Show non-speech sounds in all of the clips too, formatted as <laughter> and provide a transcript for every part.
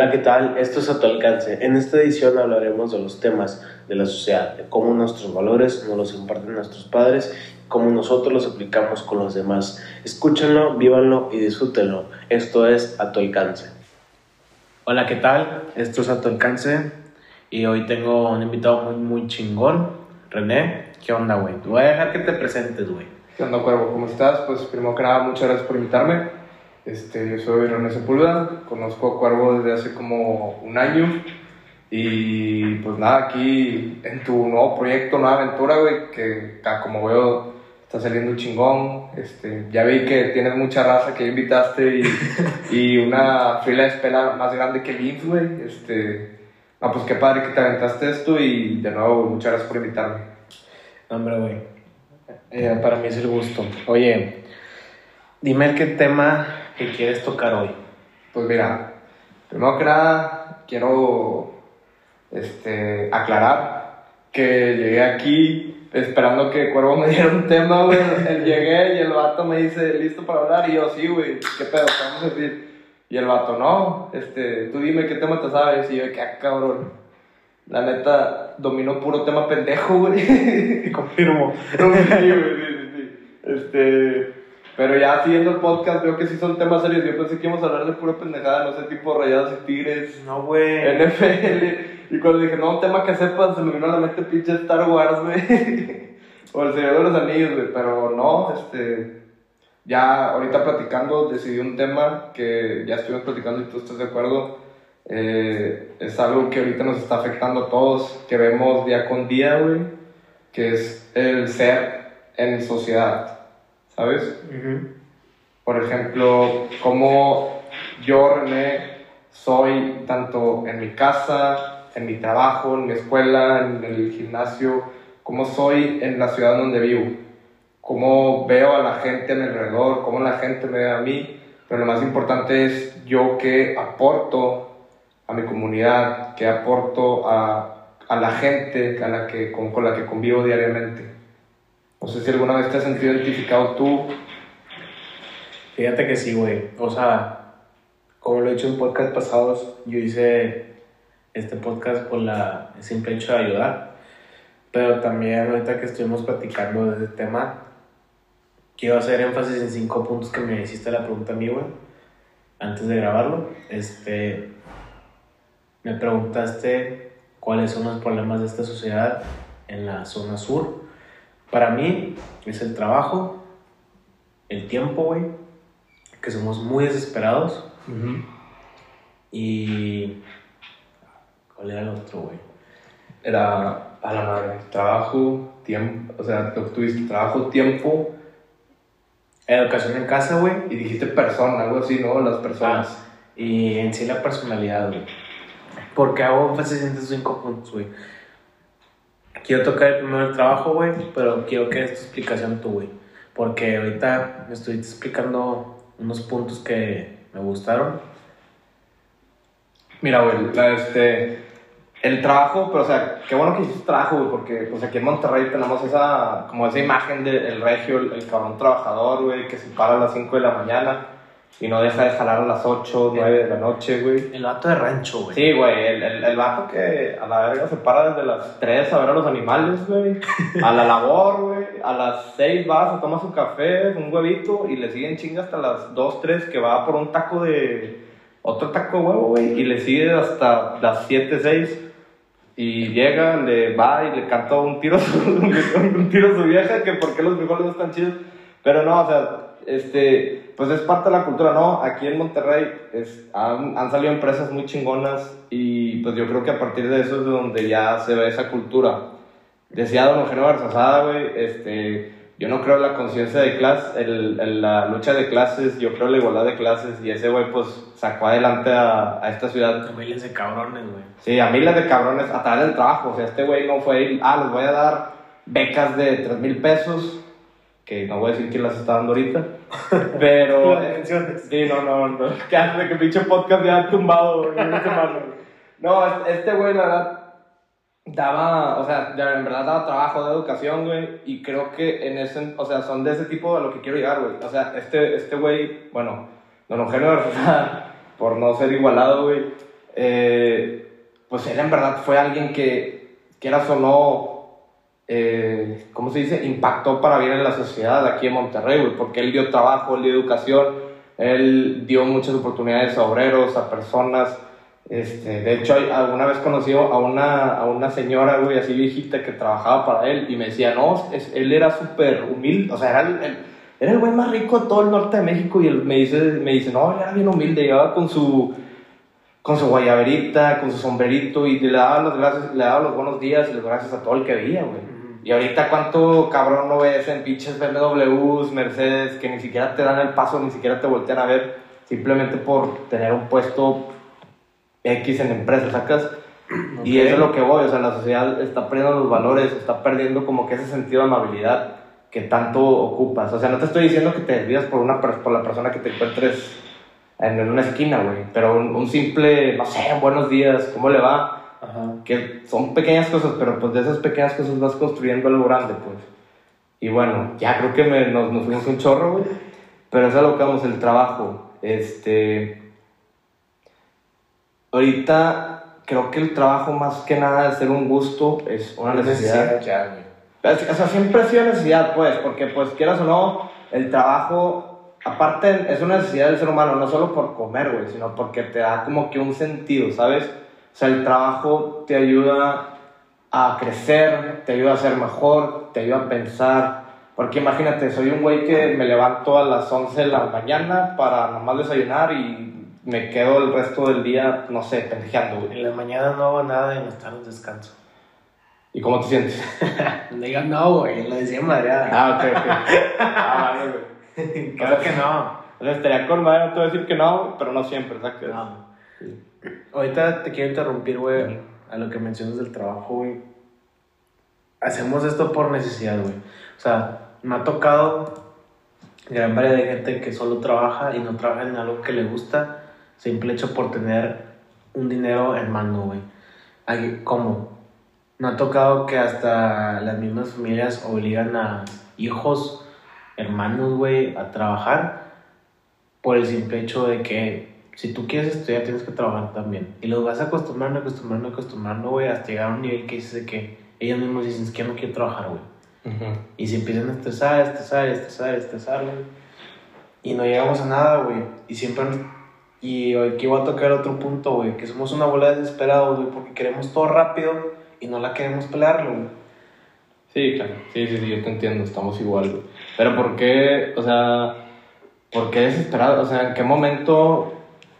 Hola, ¿qué tal? Esto es a tu alcance. En esta edición hablaremos de los temas de la sociedad, de cómo nuestros valores nos los imparten nuestros padres, cómo nosotros los aplicamos con los demás. Escúchenlo, vívanlo y disfrútenlo. Esto es a tu alcance. Hola, ¿qué tal? Esto es a tu alcance y hoy tengo un invitado muy, muy chingón, René. ¿Qué onda, güey? Te voy a dejar que te presentes, güey. ¿Qué onda, Cuervo? ¿Cómo estás? Pues primero que nada, muchas gracias por invitarme. Este, yo soy René Sepúlveda, conozco a Cuervo desde hace como un año y pues nada, aquí en tu nuevo proyecto, nueva aventura, güey, que ah, como veo está saliendo chingón. Este, ya vi que tienes mucha raza que invitaste y, <laughs> y una fila de espera más grande que el güey. Este, ah, pues qué padre que te aventaste esto y de nuevo, muchas gracias por invitarme. Hombre, güey, eh, para mí es el gusto. Oye, dime qué tema que quieres tocar hoy. Pues mira, primero que nada, quiero este, aclarar que llegué aquí esperando que Cuervo me <laughs> diera un tema, güey. llegué y el vato me dice, ¿listo para hablar? Y yo, sí, güey, ¿qué pedo? ¿Qué vamos a decir? Y el vato, no, este, tú dime qué tema te sabes. Y yo, qué ah, cabrón. La neta, dominó puro tema pendejo, güey. <laughs> Confirmo. <laughs> Este, pero ya siguiendo el podcast, veo que sí son temas serios. Yo pensé que íbamos a hablar de pura pendejada, no sé, tipo rayados y tigres. No, güey. NFL. Y cuando dije, no, un tema que sepan, se me vino a la mente pinche Star Wars, güey. <laughs> o el Señor de los Anillos, güey. Pero no, este. Ya ahorita platicando, decidí un tema que ya estuvimos platicando y tú estás de acuerdo. Eh, es algo que ahorita nos está afectando a todos, que vemos día con día, güey. Que es el ser en sociedad ¿sabes? Por ejemplo, como yo, René, soy tanto en mi casa, en mi trabajo, en mi escuela, en el gimnasio, como soy en la ciudad donde vivo, cómo veo a la gente a mi alrededor, cómo la gente me ve a mí, pero lo más importante es yo que aporto a mi comunidad, que aporto a, a la gente a la que, con, con la que convivo diariamente. No sé si alguna vez te has sentido identificado tú. Fíjate que sí, güey. O sea, como lo he dicho en podcast pasados, yo hice este podcast por la simple hecho de ayudar. Pero también ahorita que estuvimos platicando de este tema, quiero hacer énfasis en cinco puntos que me hiciste la pregunta a mí, güey. Antes de grabarlo, este, me preguntaste cuáles son los problemas de esta sociedad en la zona sur para mí es el trabajo, el tiempo, güey, que somos muy desesperados. Y... ¿Cuál era el otro, güey? Era a la madre, trabajo, tiempo, o sea, tú tuviste trabajo, tiempo. Educación en casa, güey. Y dijiste persona, algo así, ¿no? Las personas. Ah, y en sí la personalidad, güey. Porque hago énfasis en estos cinco puntos, güey quiero tocar el primer trabajo, güey, pero quiero que des tu explicación tú, güey. Porque ahorita me estoy explicando unos puntos que me gustaron. Mira, güey, este, el trabajo, pero o sea, qué bueno que hiciste trabajo, güey, porque pues aquí en Monterrey tenemos esa, como esa imagen del regio, el, el cabrón trabajador, güey, que se para a las 5 de la mañana y no deja de jalar a las 8, 9 de la noche, güey. El vato de rancho, güey. Sí, güey. El, el, el, vato que a la verga se para desde las 3 a ver a los animales, güey. A la labor, güey. A las 6 va, se toma su café, un huevito y le siguen chinga hasta las 2, 3 que va por un taco de. Otro taco de huevo, güey. Y le sigue hasta las 7, 6. Y llega, le va y le canta un tiro, <laughs> un tiro a su vieja, que por qué los frijoles no están chidos. Pero no, o sea, este pues es parte de la cultura, ¿no? Aquí en Monterrey es, han, han, salido empresas muy chingonas y pues yo creo que a partir de eso es donde ya se ve esa cultura. Decía don Eugenio Barzazada, güey, este, yo no creo en la conciencia de clase, en, la lucha de clases, yo creo en la igualdad de clases y ese güey pues sacó adelante a, a esta ciudad. A miles de cabrones, güey. Sí, a miles de cabrones a través del trabajo, o sea, este güey no fue, ah, les voy a dar becas de 3 mil pesos que no voy a decir quién las está dando ahorita, <laughs> pero... <laughs> sí, no, no, no, que hace que pinche podcast ya ha tumbado en una semana. No, este güey, la verdad, daba, o sea, en verdad daba trabajo de educación, güey, y creo que en ese, o sea, son de ese tipo a lo que quiero llegar, güey. O sea, este, este güey, bueno, don Eugenio, <laughs> por no ser igualado, güey, eh, pues él en verdad fue alguien que, quieras o no, eh, ¿cómo se dice? Impactó para bien en la sociedad aquí en Monterrey, güey, porque él dio trabajo, él dio educación, él dio muchas oportunidades a obreros, a personas. Este, de hecho, alguna vez conocí a una, a una señora, güey, así viejita que trabajaba para él y me decía, no, él era súper humilde, o sea, era el, era el güey más rico de todo el norte de México y él me dice, me dice, no, él era bien humilde, llegaba con su, con su guayaberita, con su sombrerito y le daba los, le daba los buenos días y las gracias a todo el que veía, güey. Y ahorita cuánto cabrón no ves en pinches BMWs, Mercedes, que ni siquiera te dan el paso, ni siquiera te voltean a ver, simplemente por tener un puesto X en empresa, ¿sacas? Y eso es lo que voy, o sea, la sociedad está perdiendo los valores, está perdiendo como que ese sentido de amabilidad que tanto ocupas. O sea, no te estoy diciendo que te desvías por, una, por la persona que te encuentres en, una esquina, güey, pero un, simple, no sé, buenos días, ¿cómo le va? Que son pequeñas cosas, pero pues de esas pequeñas cosas vas construyendo algo grande, pues. Y bueno, ya creo que me, nos, nos fuimos un chorro, güey, pero eso es lo que vamos, el trabajo. Este Ahorita creo que el trabajo más que nada de ser un gusto es una necesidad. o sea, siempre ha sido necesidad, pues, porque pues quieras o no, el trabajo, aparte es una necesidad del ser humano, no solo por comer, güey, sino porque te da como que un sentido, ¿sabes? Sea, el trabajo te ayuda a crecer, te ayuda a ser mejor, te ayuda a pensar. Porque imagínate, soy un güey que me levanto a las 11 de la mañana para nomás desayunar y me quedo el resto del día, no sé, pendejeando, güey. En la mañana no hago nada y en las tardes descanso. ¿Y cómo te sientes? <laughs> No, güey, lo decía madreada. Ah, ok, ok. ah, vale, güey. <laughs> Claro que no. O sea, estaría con madre, te voy a decir que no, pero no siempre, ¿sabes? No. Ahorita te quiero interrumpir, güey, a lo que mencionas del trabajo, güey. Hacemos esto por necesidad, güey. O sea, me ha tocado gran variedad de gente que solo trabaja y no trabaja en algo que le gusta simple hecho por tener un dinero en mano, güey. ¿Cómo? Me ha tocado que hasta las mismas familias obligan a hijos, hermanos, güey, a trabajar por el simple hecho de que si tú quieres estudiar tienes que trabajar también. Y los vas acostumbrando, acostumbrando, acostumbrando, güey, hasta llegar a un nivel que dices de que ellos mismos dicen es que no quiero trabajar, güey. Y se empiezan a estresar, estresar, estresar, estresar, güey. Y no llegamos a nada, güey. Y siempre y aquí voy a tocar otro punto, güey, que somos una bola de desesperados, güey, porque queremos todo rápido y no la queremos pelearlo, güey. Sí, claro, sí, sí, sí, yo te entiendo, estamos igual, güey. Pero ¿por qué, o sea, por qué desesperado? O sea, ¿en qué momento?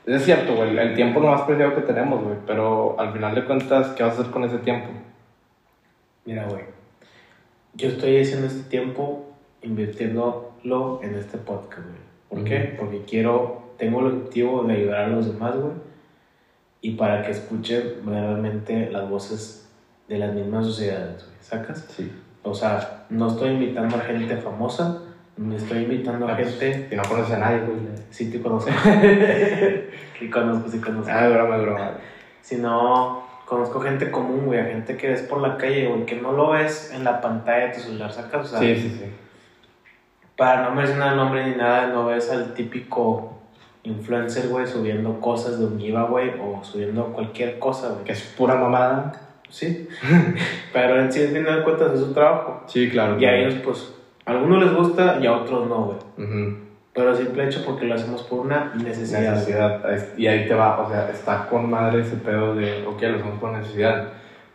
Es cierto, güey, el tiempo es lo más preciado que tenemos, güey, pero al final de cuentas, ¿qué vas a hacer con ese tiempo? Mira, güey, yo estoy haciendo este tiempo invirtiéndolo en este podcast, güey. ¿Por qué? Porque quiero tengo el objetivo de ayudar a los demás, güey. Y para que escuchen realmente las voces de las mismas sociedades, güey. ¿Sacas? Sí. O sea, no estoy invitando a gente famosa, me estoy invitando a pues, gente. Que no conoce a nadie, güey. Sí, te conozco. <laughs> sí, conozco, sí, conozco. Ah, broma, broma. no, conozco gente común, güey, a gente que ves por la calle, güey, que no lo ves en la pantalla de tu celular, ¿sacas? O sea, sí, sí, sí. Para no mencionar el nombre ni nada, no ves al típico influencer, güey, subiendo cosas de un giveaway o subiendo cualquier cosa, güey. Que es pura mamada. Sí. <laughs> Pero en sí, al final de cuentas, es su trabajo. Sí, claro. Y a ellos, pues, a algunos les gusta y a otros no, güey. Pero simple hecho porque lo hacemos por una necesidad. Necesidad. Y ahí te va, o sea, está con madre ese pedo de, ok, lo hacemos por necesidad.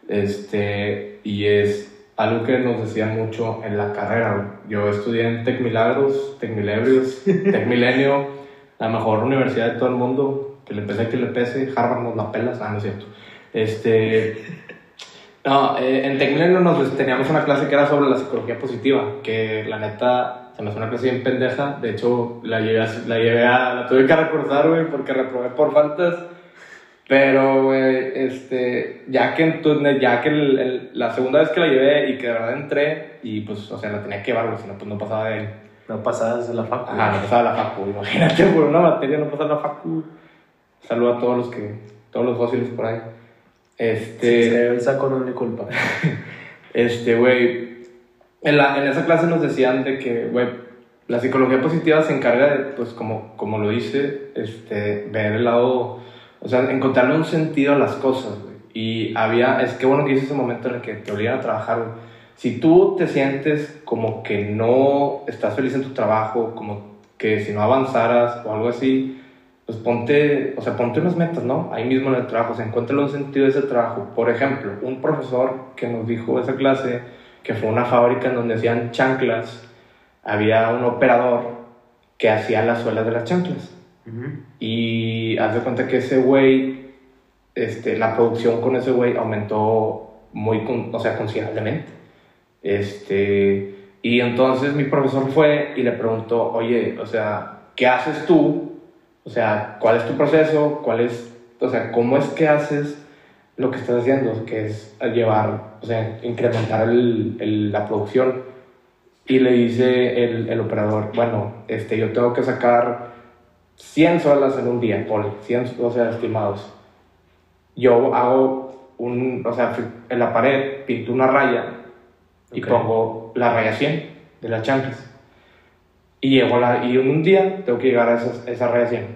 Este, y es algo que nos decían mucho en la carrera. Yo estudié en Tec Milagros, Tec Milebrios, <laughs> Tec Milenio la mejor universidad de todo el mundo, que le pese que le pese, Harvard nos la pelas, ah, no es cierto. Este, no, eh, en Tecmilenio nos teníamos una clase que era sobre la psicología positiva, que la neta se me hace una clase bien pendeja, de hecho la llevé, la llevé a, la tuve que recordar, güey, porque reprobé por faltas, pero, güey, este, ya que, ya que la segunda vez que la llevé y que de verdad entré, y pues, o sea, la tenía que llevar, güey, si no, pues no pasaba de no pasabas de la facu. Ajá, no pasaba la facu. Imagínate, por una materia no pasaba la facu. Saludo a todos los que, todos los fósiles por ahí. Este. Sí, el saco no es mi culpa. <laughs> este, güey. En, la, en esa clase nos decían de que, güey, la psicología positiva se encarga de, pues, como, como lo dice, este, ver el lado O sea, encontrarle un sentido a las cosas, güey. Y había, es que bueno que hice ese momento en el que te obligan a trabajar, güey. Si tú te sientes como que no estás feliz en tu trabajo, como que si no avanzaras o algo así, pues ponte, o sea, ponte unas metas, ¿no? Ahí mismo en el trabajo, o sea, encuentra un sentido de ese trabajo. Por ejemplo, un profesor que nos dijo esa clase que fue una fábrica en donde hacían chanclas, había un operador que hacía las suelas de las chanclas. Y haz de cuenta que ese güey, este, la producción con ese güey aumentó muy, o sea, considerablemente. Este, y entonces mi profesor fue y le preguntó, oye, o sea, ¿qué haces tú? O sea, ¿cuál es tu proceso? ¿Cuál es, o sea, cómo es que haces lo que estás haciendo? Que es llevar, o sea, incrementar el, el, la producción. Y le dice el, el, operador, bueno, este, yo tengo que sacar 100 solas en un día, por 100, o sea, estimados. Yo hago un, o sea, en la pared pinto una raya y pongo la raya 100 de las chanclas. Y, llego la, y un día tengo que llegar a esa, esa 100.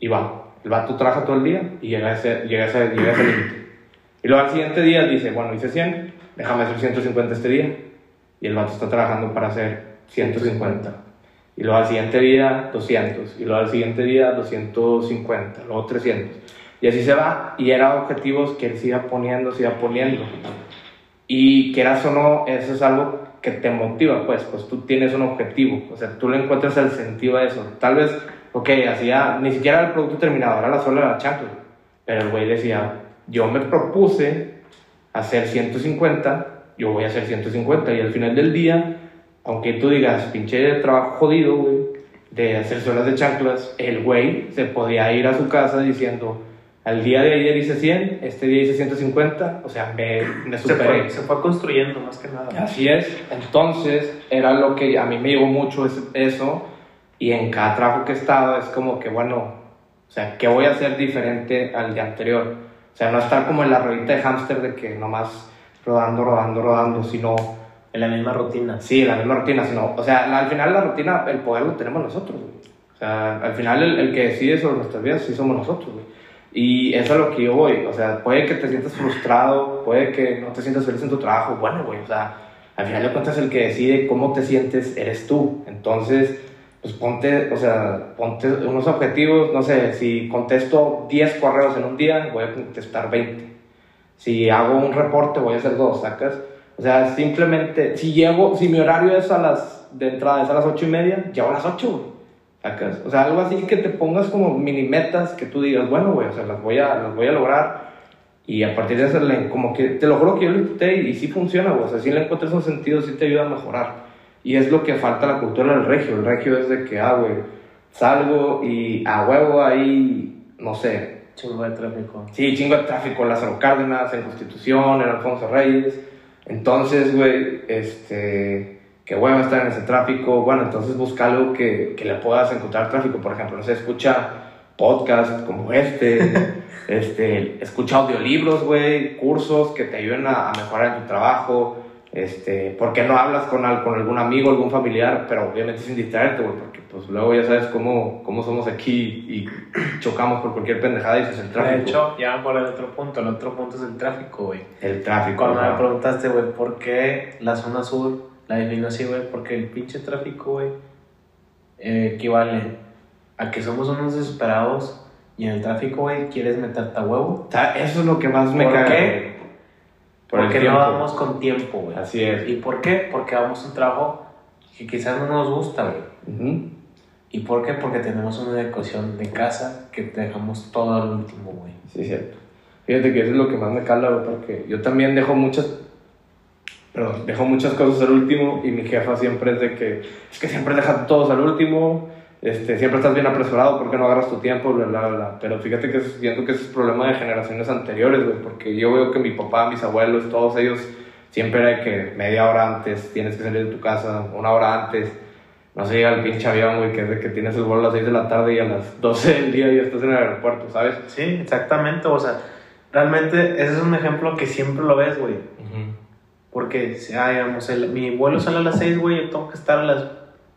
Y va. El vato trabaja todo el día y llega a ese, llega a ese, llega a ese límite. Y luego al siguiente día dice, bueno, hice 100, déjame hacer 150 este día. Y el vato está trabajando para hacer 150. Y luego al siguiente día 200. Y luego al siguiente día 250. Luego 300. Y así se va. Y eran objetivos que él se poniendo, se iba poniendo. Y quieras o no, eso es algo que te motiva, pues, pues tú tienes un objetivo, o sea, tú le encuentras el sentido a eso. Tal vez, ok, hacía, ni siquiera el producto terminado, era la sola la chancla, pero el güey decía, yo me propuse hacer 150, yo voy a hacer 150, y al final del día, aunque tú digas, pinche trabajo jodido, güey, de hacer suelas de chanclas, el güey se podía ir a su casa diciendo, al día de ayer hice 100, este día hice 150, o sea, me, me superé. Se fue, se fue, construyendo más que nada. Así es, entonces era lo que a mí me llegó mucho eso, y en cada trabajo que he estado es como que, bueno, o sea, ¿qué voy a hacer diferente al día anterior? O sea, no estar como en la ruedita de hámster de que nomás rodando, rodando, rodando, sino... En la misma rutina. Sí, en la misma rutina, sino, o sea, al final la rutina, el poder lo tenemos nosotros, güey. O sea, al final el, el que decide sobre nuestras vidas sí somos nosotros, güey. Y eso es lo que yo voy. O sea, puede que te sientas frustrado, puede que no te sientas feliz en tu trabajo. Bueno, güey, o sea, al final de cuentas el que decide cómo te sientes eres tú. Entonces, pues ponte, o sea, ponte unos objetivos. No sé, si contesto 10 correos en un día, voy a contestar 20. Si hago un reporte, voy a hacer dos, ¿sacas? O sea, simplemente, si llego, si mi horario es a las, de entrada es a las 8 y media, llego a las 8, güey. O sea, algo así que te pongas como mini metas que tú digas, bueno, güey, o sea, las voy a, las voy a lograr. Y a partir de eso, como que te lo juro que yo lo intenté y, y sí funciona, güey. O sea, si le encuentras un sentido, sí te ayuda a mejorar. Y es lo que falta la cultura del regio. El regio es de que, ah, güey, salgo y a huevo ahí, no sé. Chingo de tráfico. Sí, chingo de tráfico. Lázaro Cárdenas, en Constitución, en Alfonso Reyes. Entonces, güey, este que hueva estar en ese tráfico, bueno, entonces busca algo que, que le puedas encontrar tráfico, por ejemplo, no sé, escucha podcast como este, <laughs> este, escucha audiolibros, güey, cursos que te ayuden a, a, mejorar en tu trabajo, este, ¿por qué no hablas con, con algún amigo, algún familiar, pero obviamente sin distraerte, güey, porque pues luego ya sabes cómo, cómo somos aquí y chocamos por cualquier pendejada y eso es el tráfico. De hecho, ya por el otro punto, el otro punto es el tráfico, güey. El tráfico. Cuando me preguntaste, güey, ¿por qué la zona sur la defino así, güey, porque el pinche tráfico, güey, eh, equivale a que somos unos desesperados y en el tráfico, güey, quieres meterte a huevo. Eso es lo que más me ¿Por caga. qué? Por el porque no vamos con tiempo, güey. Así es. ¿Y por qué? Porque vamos a un trabajo que quizás no nos gusta, güey. Ujú. ¿Y por qué? Porque tenemos una adecuación de casa que dejamos todo al último, güey. Sí, cierto. Fíjate que eso es lo que más me cala, güey, porque yo también dejo muchas. Perdón, dejo muchas cosas al último y mi jefa siempre es de que. Es que siempre dejas todos al último, este, siempre estás bien apresurado porque no agarras tu tiempo, bla, bla, bla. Pero fíjate que siento que es problema de generaciones anteriores, güey, porque yo veo que mi papá, mis abuelos, todos ellos, siempre era de que media hora antes tienes que salir de tu casa, una hora antes. No se llega el pinche avión, güey, que es de que tienes el vuelo a las 6 de la tarde y a las 12 del día ya estás en el aeropuerto, ¿sabes? Sí, exactamente. O sea, realmente ese es un ejemplo que siempre lo ves, güey. Porque, ah, digamos, el- mi vuelo sale a las 6, güey, yo tengo que estar a las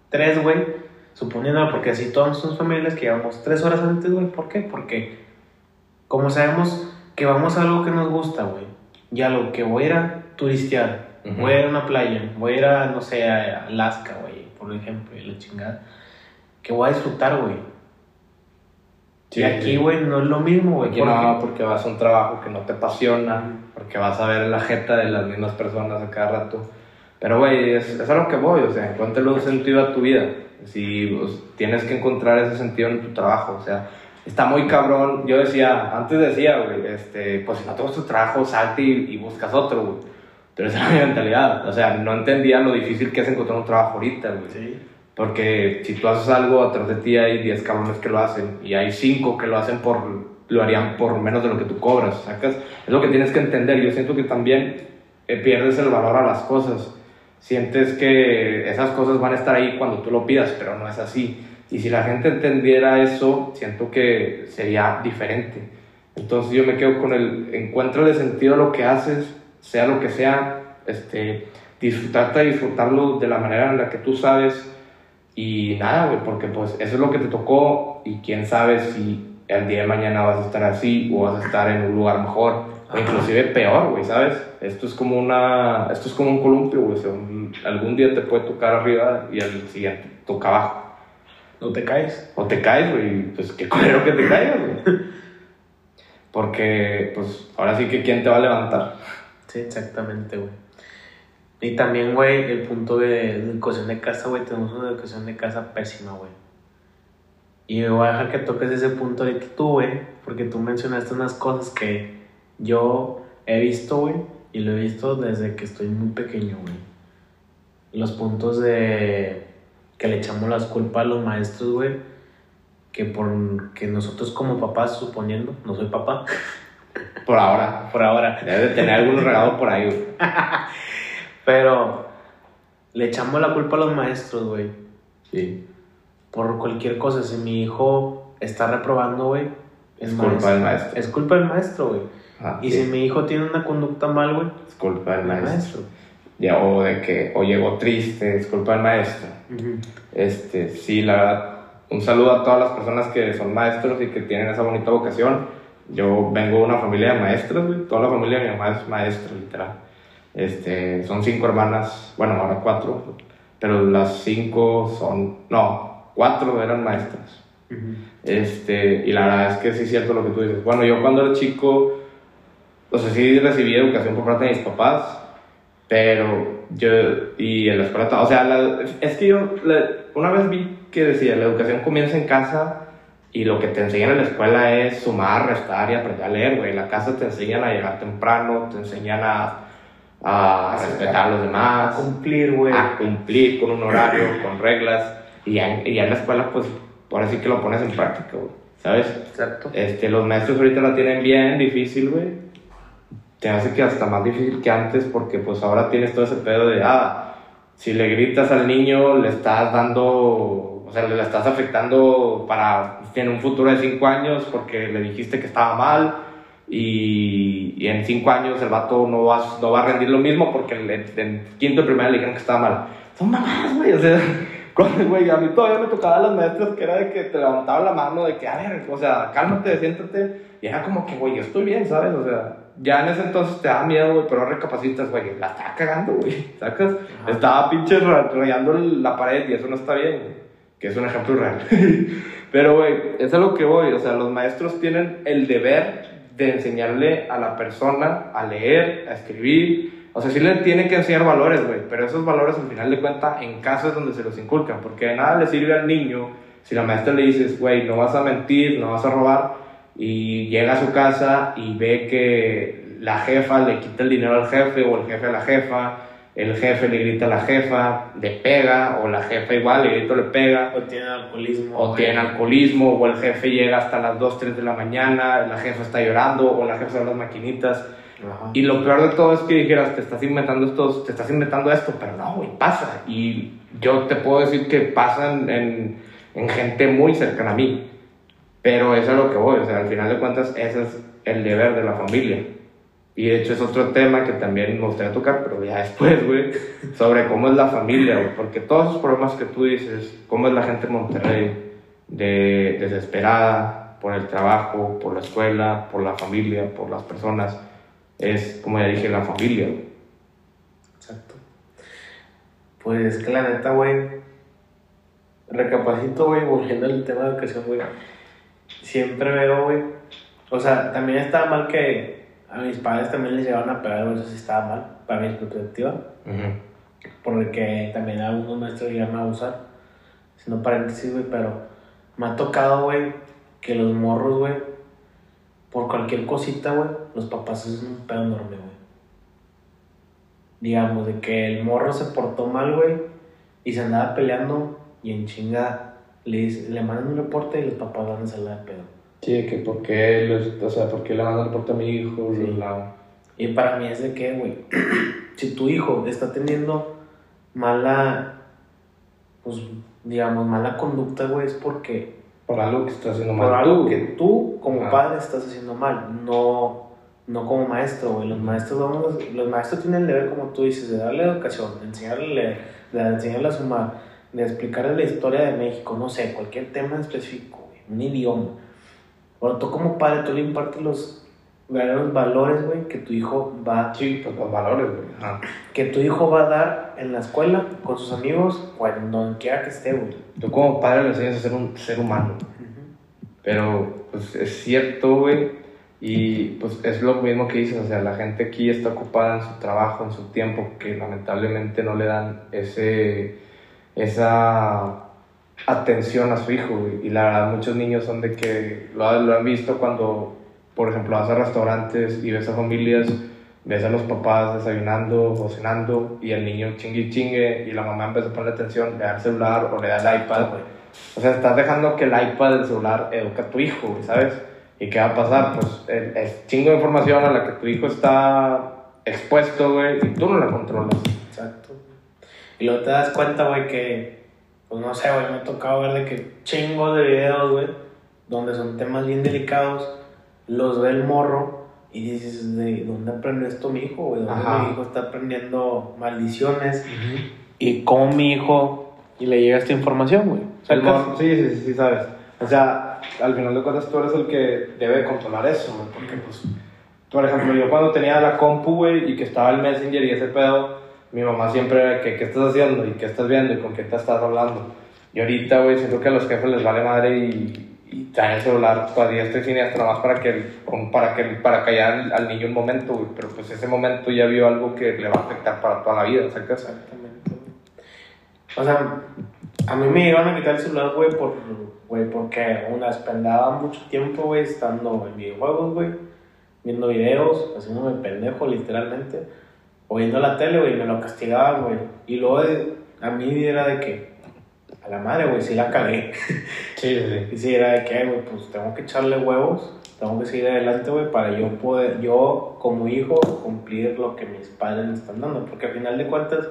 3, güey. Suponiendo, porque así todos son familias que llevamos 3 horas antes, güey. ¿Por qué? Porque como sabemos que vamos a algo que nos gusta, güey, y a lo que voy a ir a turistear, voy a ir a una playa, voy a ir a, no sé, a Alaska, güey, por ejemplo, y la chingada, que voy a disfrutar, güey. Sí, y aquí, sí. güey, no es lo mismo, güey. Aquí no, porque vas a un trabajo que no te apasiona, porque vas a ver la jeta de las mismas personas a cada rato. Pero, güey, es, es a lo que voy, o sea, encuéntrale un sentido a tu vida. Si pues, tienes que encontrar ese sentido en tu trabajo, o sea, está muy cabrón. Yo decía, antes decía, güey, este, pues si no te gusta tu trabajo, salte y, y buscas otro, güey. Pero esa era mi mentalidad, o sea, no entendía lo difícil que es encontrar un trabajo ahorita, güey. Sí. Porque si tú haces algo, atrás de ti hay 10 cabrones que lo hacen y hay 5 que lo hacen por, lo harían por menos de lo que tú cobras, ¿sacas? Es lo que tienes que entender. Yo siento que también eh, pierdes el valor a las cosas. Sientes que esas cosas van a estar ahí cuando tú lo pidas, pero no es así. Y si la gente entendiera eso, siento que sería diferente. Entonces yo me quedo con el encuentra sentido a lo que haces, sea lo que sea, este, disfr- trata de disfrutarlo de la manera en la que tú sabes y nada, güey, porque pues eso es lo que te tocó y quién sabe si el día de mañana vas a estar así o vas a estar en un lugar mejor o inclusive peor, güey, ¿sabes? Esto es como una, esto es como un columpio, güey, o sea, un- algún día te puede tocar arriba y al siguiente toca abajo. No te caes. O te caes, güey, pues qué culero que te caigas, güey. <laughs> Porque, pues, ahora sí que quién te va a levantar. Sí, exactamente, güey. Y también, güey, el punto de, educación de casa, güey, tenemos una educación de casa pésima, güey. Y me voy a dejar que toques ese punto ahorita tú, güey, porque tú mencionaste unas cosas que yo he visto, güey, y lo he visto desde que estoy muy pequeño, güey. Los puntos de que le echamos las culpas a los maestros, güey, que por que nosotros como papás, suponiendo, no soy papá, Por ahora. por ahora, Debe de tener algún regalo por ahí, güey. <laughs> Pero le echamos la culpa a los maestros, güey. Sí. Por cualquier cosa. Si mi hijo está reprobando, güey, Es culpa del maestro. Es culpa del maestro, güey. Ajá, Y sí. si mi hijo tiene una conducta mal, güey, Es culpa del el maestro. maestro. Ya, o de que, o llegó triste, es culpa del maestro. Este, sí, la verdad, un saludo a todas las personas que son maestros y que tienen esa bonita vocación. Yo vengo de una familia de maestros, güey. Toda la familia de mi mamá es maestra, literal. Este, son cinco hermanas, bueno, ahora cuatro, pero las cinco son, no, cuatro eran maestras. Ujú. Este, y la verdad es que sí es cierto lo que tú dices. Bueno, yo cuando era chico, o sea, sí recibí educación por parte de mis papás, pero yo, y en la escuela, o sea, la- es que yo la- una vez vi que decía, la educación comienza en casa y lo que te enseñan en la escuela es sumar, restar y aprender a leer, güey. En la casa te enseñan a llegar temprano, te enseñan a, a respetar a los A demás, cumplir, güey. a cumplir con un horario, <clears throat> con reglas, y ya, en- y ya en la escuela, pues, ahora sí que lo pones en práctica, güey, ¿sabes? Exacto. Este, los maestros ahorita la tienen bien difícil, güey. Te hace que hasta más difícil que antes porque pues ahora tienes todo ese pedo de, ah, si le gritas al niño le estás dando, o sea, le estás afectando para en un futuro de 5 años porque le dijiste que estaba mal y, y en 5 años el vato no va, no va a rendir lo mismo porque en, quinto y primero le dijeron que estaba mal. Son mamadas, güey, o sea, <laughs> cuando, güey, a mí todavía me tocaban las maestras que era de que te levantaban la mano, de que, a ver, o sea, cálmate, siéntate, y era como que, güey, yo estoy bien, ¿sabes? O sea, ya en ese entonces te da miedo, güey, pero recapacitas, güey, la estaba cagando, güey, ¿sacas? Ajá. Estaba pinche ra- rayando la pared y eso no está bien, güey, que es un ejemplo real. <laughs> pero, güey, es lo que voy, o sea, los maestros tienen el deber de enseñarle a la persona a leer, a escribir, o sea, sí le tiene que enseñar valores, güey, pero esos valores al final de cuentas en casa es donde se los inculcan, porque de nada le sirve al niño si la maestra le dices, güey, no vas a mentir, no vas a robar, y llega a su casa y ve que la jefa le quita el dinero al jefe o el jefe a la jefa, el jefe le grita a la jefa, le pega, o la jefa igual le grita le pega, O tiene alcoholismo. o güey. tienen alcoholismo, o el jefe llega hasta las 2, 3 de la mañana, la jefa está llorando, o la jefa en las maquinitas. Ajá. Y lo peor de todo es que dijeras, te estás inventando esto, te estás inventando esto, pero no, güey, pasa. Y yo te puedo decir que pasan en, en gente muy cercana a mí. Pero eso es lo que voy, o sea, al final de cuentas, ese es el deber de la familia. Y de hecho es otro tema que también me gustaría tocar, pero ya después, güey, sobre cómo es la familia, güey. Porque todos esos problemas que tú dices, cómo es la gente en Monterrey, de desesperada, por el trabajo, por la escuela, por la familia, por las personas. Es, como ya dije, la familia. Exacto. Pues que la neta, güey, recapacito, güey, volviendo al tema de educación, güey. Siempre veo, güey. O sea, también estaba mal que a mis padres también les llegaban a pegar, eso sí estaba mal, para mi perspectiva. Porque también algunos maestros llegan a abusar. Siendo paréntesis, güey, pero me ha tocado, güey, que los morros, güey, por cualquier cosita, güey, los papás es un pedo enorme, güey. Digamos, de que el morro se portó mal, güey, y se andaba peleando, y en chinga le, le mandan un reporte y los papás van a la de pedo. Sí, que por qué, los- o sea, por qué le van a dar a mi hijo, Sí. la- Y para mí es de que, güey, si tu hijo está teniendo mala, pues, digamos, mala conducta, güey, es porque por algo que está haciendo por mal algo tú. que tú como Ajá. padre estás haciendo mal, no, no como maestro, güey. Los maestros, vamos, los maestros tienen el deber, como tú dices, de darle educación, de enseñarle, de enseñarle a sumar, de explicarle la historia de México, no sé, cualquier tema específico, güey, un idioma. Ahora tú como padre, tú le impartes los verdaderos valores, güey, que tu hijo va Sí, pues los valores, güey. Ajá. que tu hijo va a dar en la escuela, con sus amigos, o en donde quiera que esté, güey. Tú como padre le enseñas a ser un ser humano. Pero, pues es cierto, güey. Y pues es lo mismo que dices, o sea, la gente aquí está ocupada en su trabajo, en su tiempo, que lamentablemente no le dan ese, esa atención a su hijo, güey. Y la verdad, muchos niños son de que lo, lo han visto cuando, por ejemplo, vas a restaurantes y ves a familias, ves a los papás desayunando o cenando, y el niño chingue chingue, y la mamá empieza a ponerle atención, le da el celular o le da el iPad, güey. O sea, estás dejando que el iPad del celular educa a tu hijo, güey, ¿sabes? ¿Y qué va a pasar? Pues el, el chingo de información a la que tu hijo está expuesto, güey, y tú no la controlas. Exacto. Y luego te das cuenta, güey, que, pues no sé, güey, me ha tocado ver de que chingos de videos, güey, donde son temas bien delicados, los ve el morro y dices, ¿de dónde aprendió esto mi hijo, güey? ¿Dónde Ajá. mi hijo está aprendiendo maldiciones? ¿Y cómo mi hijo y le llega esta información, güey? El morro- sí, sí, sí, sí, sabes. O sea, al final de cuentas tú eres el que debe controlar eso, güey, porque pues, por ejemplo, yo cuando tenía la compu, güey, y que estaba el Messenger y ese pedo, mi mamá siempre era que, ¿qué estás haciendo? ¿Y qué estás viendo? ¿Y con qué te estás hablando? Y ahorita, güey, siento que a los jefes les vale madre y, y traen el celular todavía estoy siniestra nada más para que, para que, para callar al, al niño un momento, güey, pero pues ese momento ya vio algo que le va a afectar para toda la vida, ¿sacas? Exactamente. O sea, a mí me llegaron a quitar el celular, güey, por, güey, porque una despendaba mucho tiempo, güey, estando en videojuegos, güey, viendo videos, haciéndome pendejo, literalmente, o viendo la tele, güey, y me lo castigaban, güey. Y luego de- a mí era de que, a la madre, güey, sí la cagué. Sí, sí. <laughs> Y sí, era de que, güey, pues tengo que echarle huevos, tengo que seguir adelante, güey, para yo poder, yo como hijo, cumplir lo que mis padres me están dando. Porque al final de cuentas,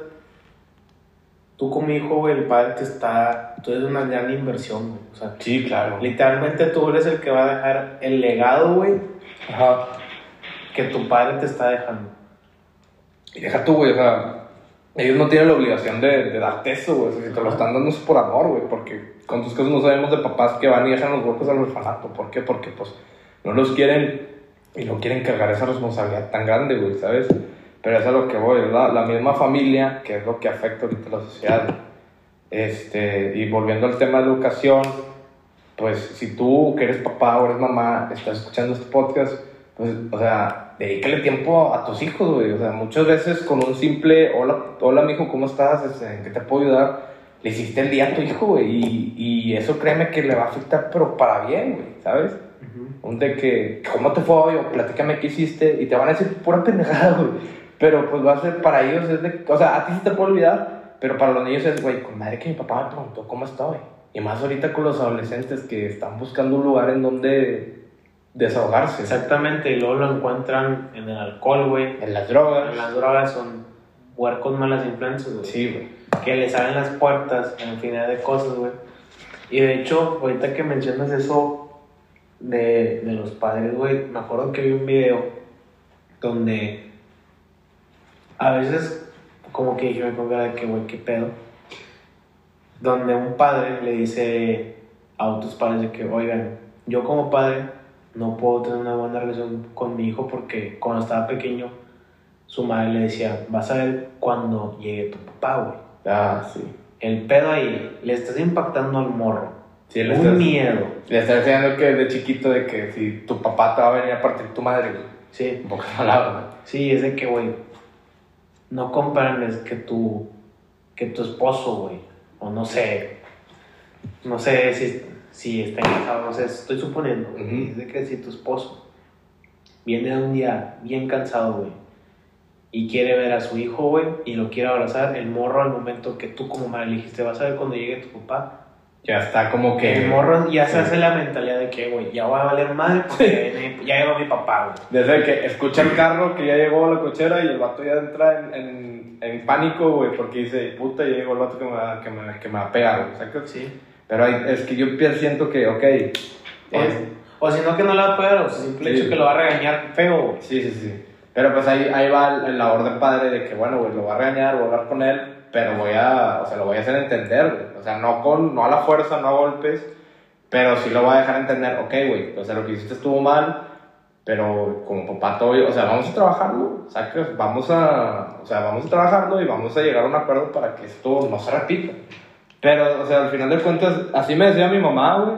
tú como hijo, güey, el padre te está, tú eres una gran inversión, güey. O sea, Sí, claro. literalmente tú eres el que va a dejar el legado, güey, Ajá. que tu padre te está dejando. Y deja tú, güey, o sea, ellos no tienen la obligación de, de darte eso, güey. O sea, si te lo están dando es por amor, güey, porque con tus casos no sabemos de papás que van y dejan los huecos al orfanato. ¿Por qué? Porque, pues, no los quieren y no quieren cargar esa responsabilidad tan grande, güey, ¿sabes? Pero es a lo que voy, ¿verdad? La misma familia, que es lo que afecta ahorita a la sociedad. Este, y volviendo al tema de educación, pues si tú que eres papá o eres mamá, estás escuchando este podcast, pues, o sea, dedícale tiempo a tus hijos, güey. O sea, muchas veces con un simple, hola, hola, mijo, ¿cómo estás? Este, ¿En qué te puedo ayudar? Le hiciste el día a tu hijo, güey. Y, y eso créeme que le va a afectar, pero para bien, güey, ¿sabes? Un de que, ¿cómo te fue hoy? O platícame qué hiciste. Y te van a decir pura pendejada, güey. Pero pues va a ser para ellos, es de, o sea, a ti sí te puede olvidar, pero para los niños es, güey, con madre que mi papá me preguntó cómo estoy. Y más ahorita con los adolescentes que están buscando un lugar en donde desahogarse. Exactamente, y luego lo encuentran en el alcohol, güey. En las drogas. Las drogas son huercos malas influencias, güey. Sí, güey. que les abren las puertas en infinidad de cosas, güey. Y de hecho, ahorita que mencionas eso de, de los padres, güey, me acuerdo que vi un video donde a veces, como que dije, me pongo de que, güey, qué pedo. Donde un padre le dice a otros padres de que, oigan, yo como padre no puedo tener una buena relación con mi hijo porque cuando estaba pequeño, su madre le decía, vas a ver cuando llegue tu papá, güey. Ah, sí. El pedo ahí, le estás impactando al morro. Sí, le Un estás, miedo. le estás enseñando que de chiquito de que si tu papá te va a venir a partir tu madre, güey. Sí, En pocas palabras. sí, es de que, güey, no comprendes que tu, que tu esposo, güey, o no sé, no sé si, si está casado, no sé, estoy suponiendo, güey, es de que si tu esposo viene de un día bien cansado, güey, y quiere ver a su hijo, güey, y lo quiere abrazar, el morro al momento que tú como madre dijiste, vas a ver cuando llegue tu papá, Ya está como que. el morro ya se sí. hace la mentalidad de que, güey, ya voy a valer madre porque ya llegó mi papá, güey. Desde que escucha el carro que ya llegó la cochera y el vato ya entra en, en, en pánico, güey, porque dice, puta, ya llegó el vato que me va, que me, que me va a pegar, güey, ¿sacas? Sí. Pero hay- es que yo siento que, ok, es- O si no, que no le va a pegar, o sea, simple Sí. hecho que lo va a regañar feo, sí, sí, sí. Pero pues ahí, ahí va la orden padre de que, bueno, güey, lo voy a regañar, voy a hablar con él, pero voy a, o sea, lo voy a hacer entender, güey. O sea, no, con, no a la fuerza, no a golpes, pero sí lo voy a dejar entender, ok, güey, o sea, lo que hiciste estuvo mal, pero como papá todo, o sea, vamos a trabajarlo, ¿sacas? Vamos a, o sea, vamos a trabajarlo y vamos a llegar a un acuerdo para que esto no se repita. Pero, o sea, al final de cuentas, así me decía mi mamá, güey.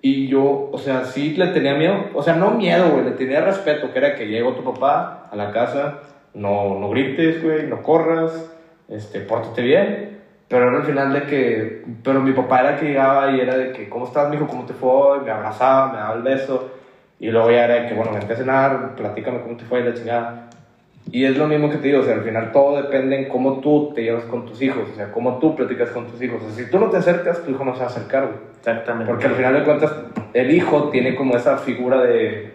Y yo, o sea, sí le tenía miedo. O sea, no miedo, güey, le tenía respeto, que era que llegó tu papá a la casa, no, no grites, güey, no corras, este, pórtate bien. Pero era al final de que, pero mi papá era el que llegaba y era de que, ¿cómo estás, mijo? ¿Cómo te fue? hoy?", Me abrazaba, me daba el beso. Y luego ya era de que, bueno, vente a cenar, platícame cómo te fue y la chingada. Y es lo mismo que te digo, o sea, al final todo depende en cómo tú te llevas con tus hijos, o sea, cómo tú platicas con tus hijos. O sea, si tú no te acercas, tu hijo no se va a acercar, güey. Exactamente. Porque al final de cuentas, el hijo tiene como esa figura de,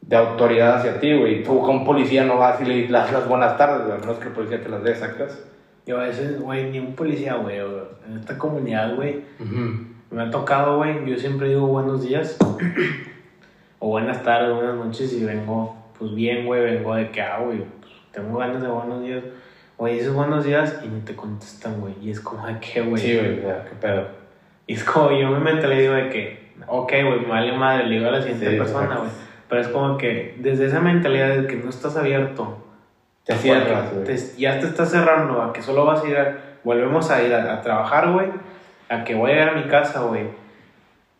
de autoridad hacia ti, güey. Tú con un policía no vas y le das las buenas tardes, güey, a menos que el policía te las dé, ¿sacas? Yo a veces, güey, ni un policía, güey, en esta comunidad, güey, me ha tocado, güey, yo siempre digo buenos días, <clears throat> o buenas tardes, buenas noches, y vengo, pues bien, güey, vengo de que, ah, güey, tengo ganas de buenos días. Güey, dices buenos días y ni te contestan, güey, y es como de que, güey. Sí, güey, ya, qué pedo. Y es como, yo me mentalizo de que, ok, güey, me vale madre, le digo a la siguiente Sí, persona, güey. Pero es como que desde esa mentalidad de que no estás abierto, Te cierras, te- ya te estás cerrando a que solo vas a ir a, volvemos a ir a, a trabajar, güey, a que voy a llegar a mi casa, güey,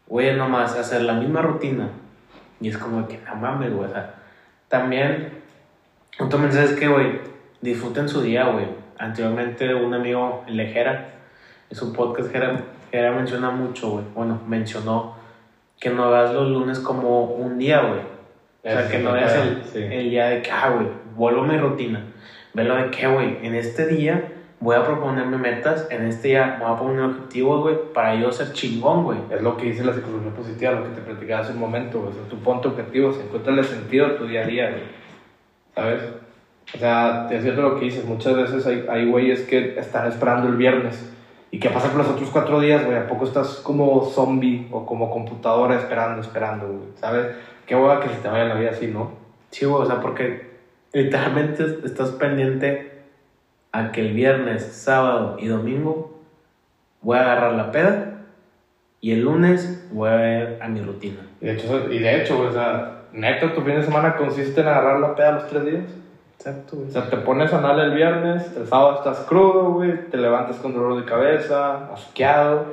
voy a nomás hacer la misma rutina. Y es como que no mames, güey, o sea, también, otro mensaje es que, güey, disfruten su día, güey. Anteriormente un amigo, el Lejera, en su podcast, Jera, Jera menciona mucho, güey, bueno, mencionó que no veas los lunes como un día, güey. O sea, que no veas el, sí. el día de que, ah, güey, vuelvo a mi rutina. Velo de que, güey, en este día voy a proponerme metas, en este día me voy a poner objetivos, güey, para yo ser chingón, güey. Es lo que dice la psicología positiva, lo que te platicaba hace un momento, güey. O sea, tú ponte objetivos, encuéntrale sentido a tu día a día, güey. ¿Sabes? O sea, te cierto lo que dices. Muchas veces hay, hay güeyes que están esperando el viernes. ¿Y qué pasa con los otros cuatro días, güey? ¿A poco estás como zombie o como computadora esperando, esperando, güey? ¿Sabes? Qué hueva que se te vaya la vida así, ¿no? Sí, güey, o sea, porque literalmente estás pendiente a que el viernes, sábado y domingo voy a agarrar la peda y el lunes voy a ver a mi rutina. Y de hecho, y de hecho güey, o sea, neta, tu fin de semana consiste en agarrar la peda los tres días. Exacto, güey. O sea, te pones anal el viernes, el sábado estás crudo, güey, te levantas con dolor de cabeza, asqueado,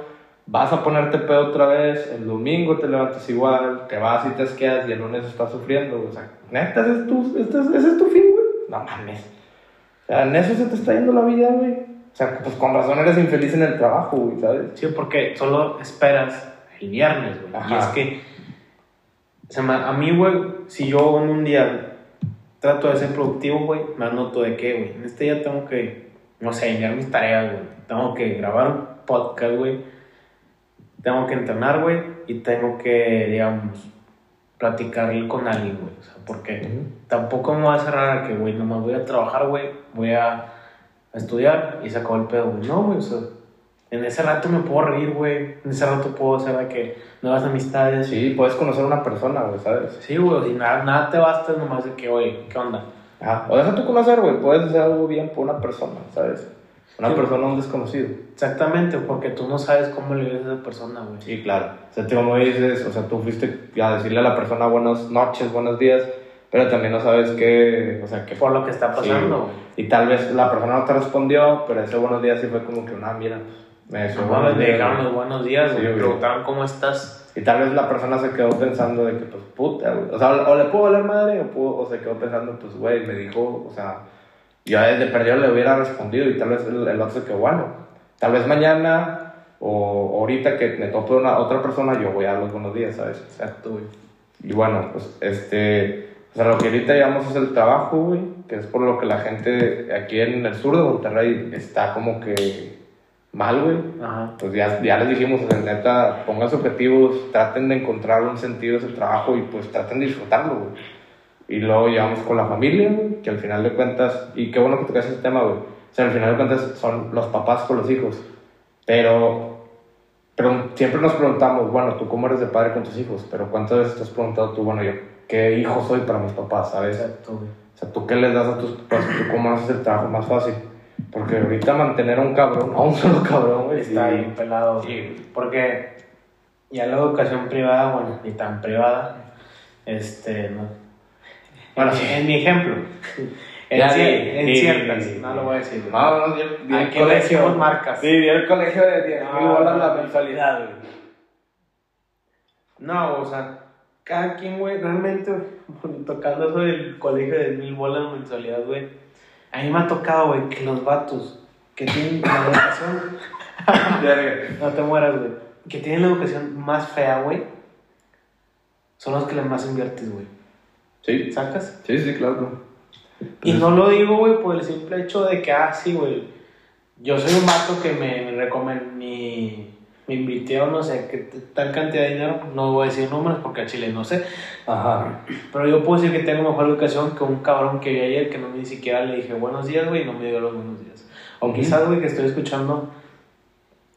vas a ponerte pedo otra vez, el domingo te levantas igual, te vas y te asqueas y el lunes estás sufriendo, güey. O sea, neta, ese es tu, este es- ese es tu fin, güey. No mames. O sea, en eso se te está yendo la vida, güey. O sea, pues con razón eres infeliz en el trabajo, güey, ¿sabes? Sí, porque solo esperas el viernes, güey. Y es que, o sea, a mí, güey, si yo en un día trato de ser productivo, güey, me anoto de que, güey, en este día tengo que, no sé, enviar mis tareas, güey. Tengo que grabar un podcast, güey. Tengo que entrenar, güey. Y tengo que, digamos, platicar con alguien, güey. O sea, porque tampoco me voy a cerrar a que, güey, nomás voy a trabajar, güey, voy a, a estudiar y se acabó el pedo, güey. No, güey, o sea, en ese rato me puedo reír, güey. En ese rato puedo hacer de que nuevas amistades. Sí, puedes conocer a una persona, güey, ¿sabes? Sí, güey, y nada, nada te basta nomás de que, oye, ¿qué onda? Ajá. O deja tú conocer, güey, puedes hacer algo bien por una persona, ¿sabes? Una Sí. persona, un desconocido. Exactamente, porque tú no sabes cómo le ves a esa persona, güey. Sí, claro. O sea, tú como dices, o sea, tú fuiste a decirle a la persona buenas noches, buenos días, pero también no sabes qué, o sea, qué Por lo que está pasando, Sí. Y tal vez la persona no te respondió, pero ese buenos días sí fue como que, una mira, deseó No me güey". los buenos días, Sí. Me preguntaron cómo estás. Y tal vez la persona se quedó pensando de que, pues, puta, güey. O sea, o le pudo valer madre, o, pudo- o se quedó pensando, pues, güey, me dijo, o sea, yo desde perdido le hubiera respondido y tal vez el, el otro se quedó, bueno, tal vez mañana o ahorita que me tope una otra persona, yo voy a dar los buenos días, ¿sabes? Exacto, güey. Y bueno, pues, este, o sea, lo que ahorita llamamos es el trabajo, güey, que es por lo que la gente aquí en el sur de Monterrey está como que mal, güey pues ya, ya les dijimos, o sea, neta, pongan objetivos, traten de encontrar un sentido a ese trabajo y pues traten de disfrutarlo, güey. Y luego llegamos con la familia, güey, que al final de cuentas, y qué bueno que tocas ese tema, güey. O sea, al final de cuentas son los papás con los hijos. Pero, pero siempre nos preguntamos, bueno, ¿tú cómo eres de padre con tus hijos? Pero ¿cuántas veces te has preguntado tú, bueno, yo, ¿qué hijo soy para mis papás, sabes? Exacto, güey. O sea, ¿tú qué les das a tus papás? ¿Tú cómo haces el trabajo más fácil? Porque ahorita mantener a un cabrón, a un <laughs> solo cabrón, güey, Está bien pelado. Sí. Porque ya la educación privada, bueno, ni tan privada, este, no. Bueno, en, sí. en mi ejemplo. <laughs> En, Ya, cier- sí, en sí, ciertas, sí, no lo voy a decir. No, no, di, di el decimos marcas. Sí, el colegio de 10 mil No, bolas no, la mensualidad, güey. No, o sea, cada quien, güey, realmente, <laughs> tocando eso del colegio de mil bolas mensualidad, güey. A mí me ha tocado, güey, que los vatos que tienen la educación, <laughs> no te mueras, güey, que tienen la educación más fea, güey, son los que le más inviertes, güey. Sí, ¿Sacas? sí, sí, claro. Y no lo digo, güey, por el simple hecho de que, ah, sí, güey, yo soy un vato que me, me recomendó, me, invirtió, no sé, qué tal cantidad de dinero, no voy a decir números porque a Chile no sé, Ajá. pero yo puedo decir que tengo mejor educación que un cabrón que vi ayer que no ni siquiera le dije buenos días, güey, y no me dio los buenos días. O Ujú. quizás, güey, que estoy escuchando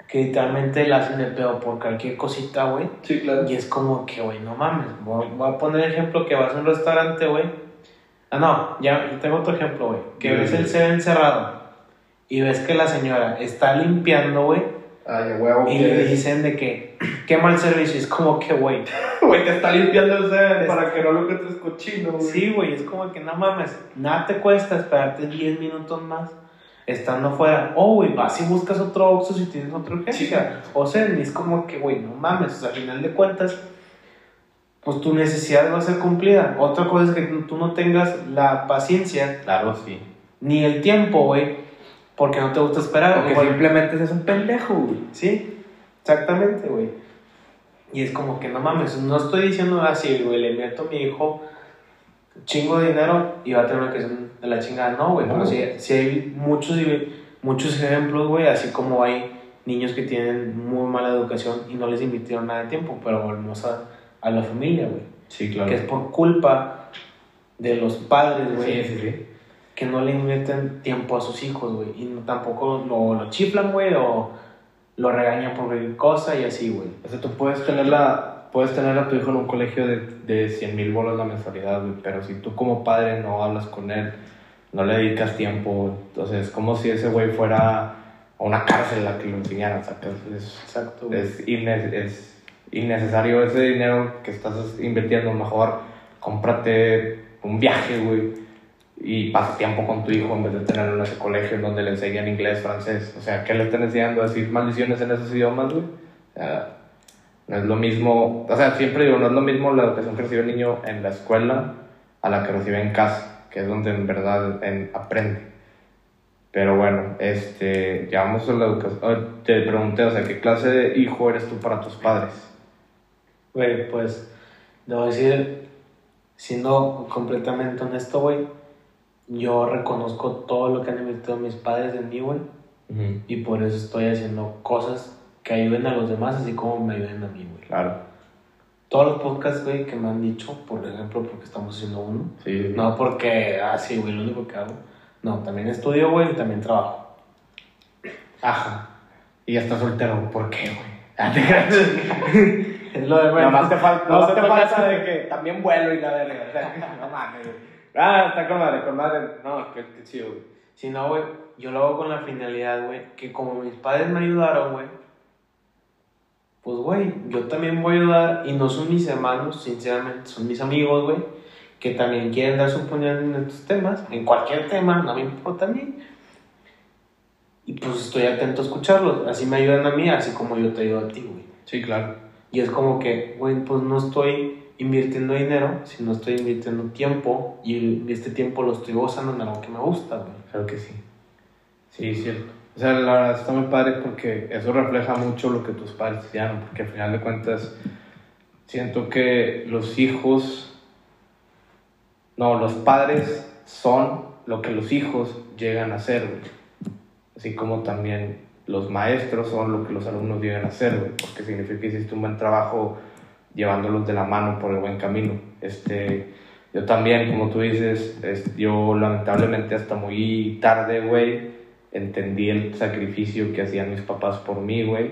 que literalmente la hacen de pedo por cualquier cosita, güey. Sí, claro. Y es como que, güey, no mames. Voy, voy a poner ejemplo que vas a un restaurante, güey. Ah, no, ya tengo otro ejemplo, güey. Que ves el dime. Seven cerrado y ves que la señora está limpiando, güey. Ay, huevo, Y le dicen de que, qué mal servicio. Y es como que, güey. <laughs> Güey, te está limpiando el semen para que no lo encuentres cochino, güey. Sí, güey, es como que no mames. Nada te cuesta esperarte 10 minutos más estando afuera. O, güey, vas y buscas otro Oxxo si tienes otra urgencia. O sea, es como que, güey, no mames. O sea, al final de cuentas, pues tu necesidad va a ser cumplida. Otra cosa es que tú no tengas la paciencia Claro, sí. ni el tiempo, güey, porque no te gusta esperar. Porque simplemente seas un pendejo, güey. Sí, exactamente, güey. Y es como que no mames, no estoy diciendo así, güey, le invierto a mi hijo chingo de dinero y va a tener una educación de la chingada. No, güey, No. pero sí, sí hay muchos, muchos ejemplos, güey, así como hay niños que tienen muy mala educación y no les invirtieron nada de tiempo, pero volvemos a, a la familia, güey. Sí, claro. Que es por culpa de los padres, güey Sí, sí, sí. Que no le invierten tiempo a sus hijos, güey. Y no- tampoco lo, lo chiflan, güey, o lo regañan por cualquier cosa y así, güey. O sea, tú puedes tener, la, puedes tener a tu hijo en un colegio de, de 100 mil bolas la mensualidad, güey, pero si tú como padre no hablas con él, no le dedicas tiempo, entonces es como si ese güey fuera a una cárcel a que lo enseñaran, ¿sacas? Es, Exacto, güey. es, inne- es innecesario ese dinero que estás invirtiendo, mejor cómprate un viaje, güey, y pasa tiempo con tu hijo en vez de tenerlo en ese colegio donde le enseñan inglés, francés. O sea, ¿qué le están enseñando? ¿A decir maldiciones en esos idiomas, güey? Sea, no es lo mismo, o sea, siempre digo, no es lo mismo la educación que recibe el niño en la escuela a la que recibe en casa, que es donde en verdad en- aprende. Pero bueno, este, ya vamos a la educación. Oh, Te pregunté, o sea, ¿qué clase de hijo eres tú para tus padres? Güey, pues, debo decir, siendo completamente honesto, güey, yo reconozco todo lo que han invertido mis padres en mí, güey, y por eso estoy haciendo cosas que ayuden a los demás, así como me ayuden a mí, güey. Claro, Todos los podcasts, güey, que me han dicho, por ejemplo, porque estamos haciendo uno, sí. No porque, ah, sí, güey, lo único que hago. No, también estudio, güey, y también trabajo. Ajá. Y ya estás soltero, ¿por qué, güey? Ah, te creas. <laughs> Es lo de Nada más te falta, no te falta de que también vuelo y la verga. O sea, <laughs> no mames, güey. Ah, está con madre, con madre. No, qué, qué chido, güey. Si no, güey, yo lo hago con la finalidad, güey, que como mis padres me ayudaron, güey, pues, güey, yo también voy a ayudar y no son mis hermanos, sinceramente, son mis amigos, güey, que también quieren dar su opinión en estos temas, en cualquier tema, no me importa a mí. Y pues estoy atento a escucharlos, así me ayudan a mí, así como yo te ayudo a ti, güey. Sí, claro. Y es como que, güey, pues no estoy invirtiendo dinero, sino estoy invirtiendo tiempo y este tiempo lo estoy gozando en algo que me gusta, güey. Claro que sí. Sí, cierto. O sea, la verdad está muy padre porque eso refleja mucho lo que tus padres hicieron, porque al final de cuentas siento que los hijos, no, los padres son lo que los hijos llegan a ser, güey. Así como también los maestros son lo que los alumnos llegan a ser, güey, porque significa que hiciste un buen trabajo llevándolos de la mano por el buen camino. Este, yo también, como tú dices, es, yo lamentablemente hasta muy tarde, güey, entendí el sacrificio que hacían mis papás por mí, güey.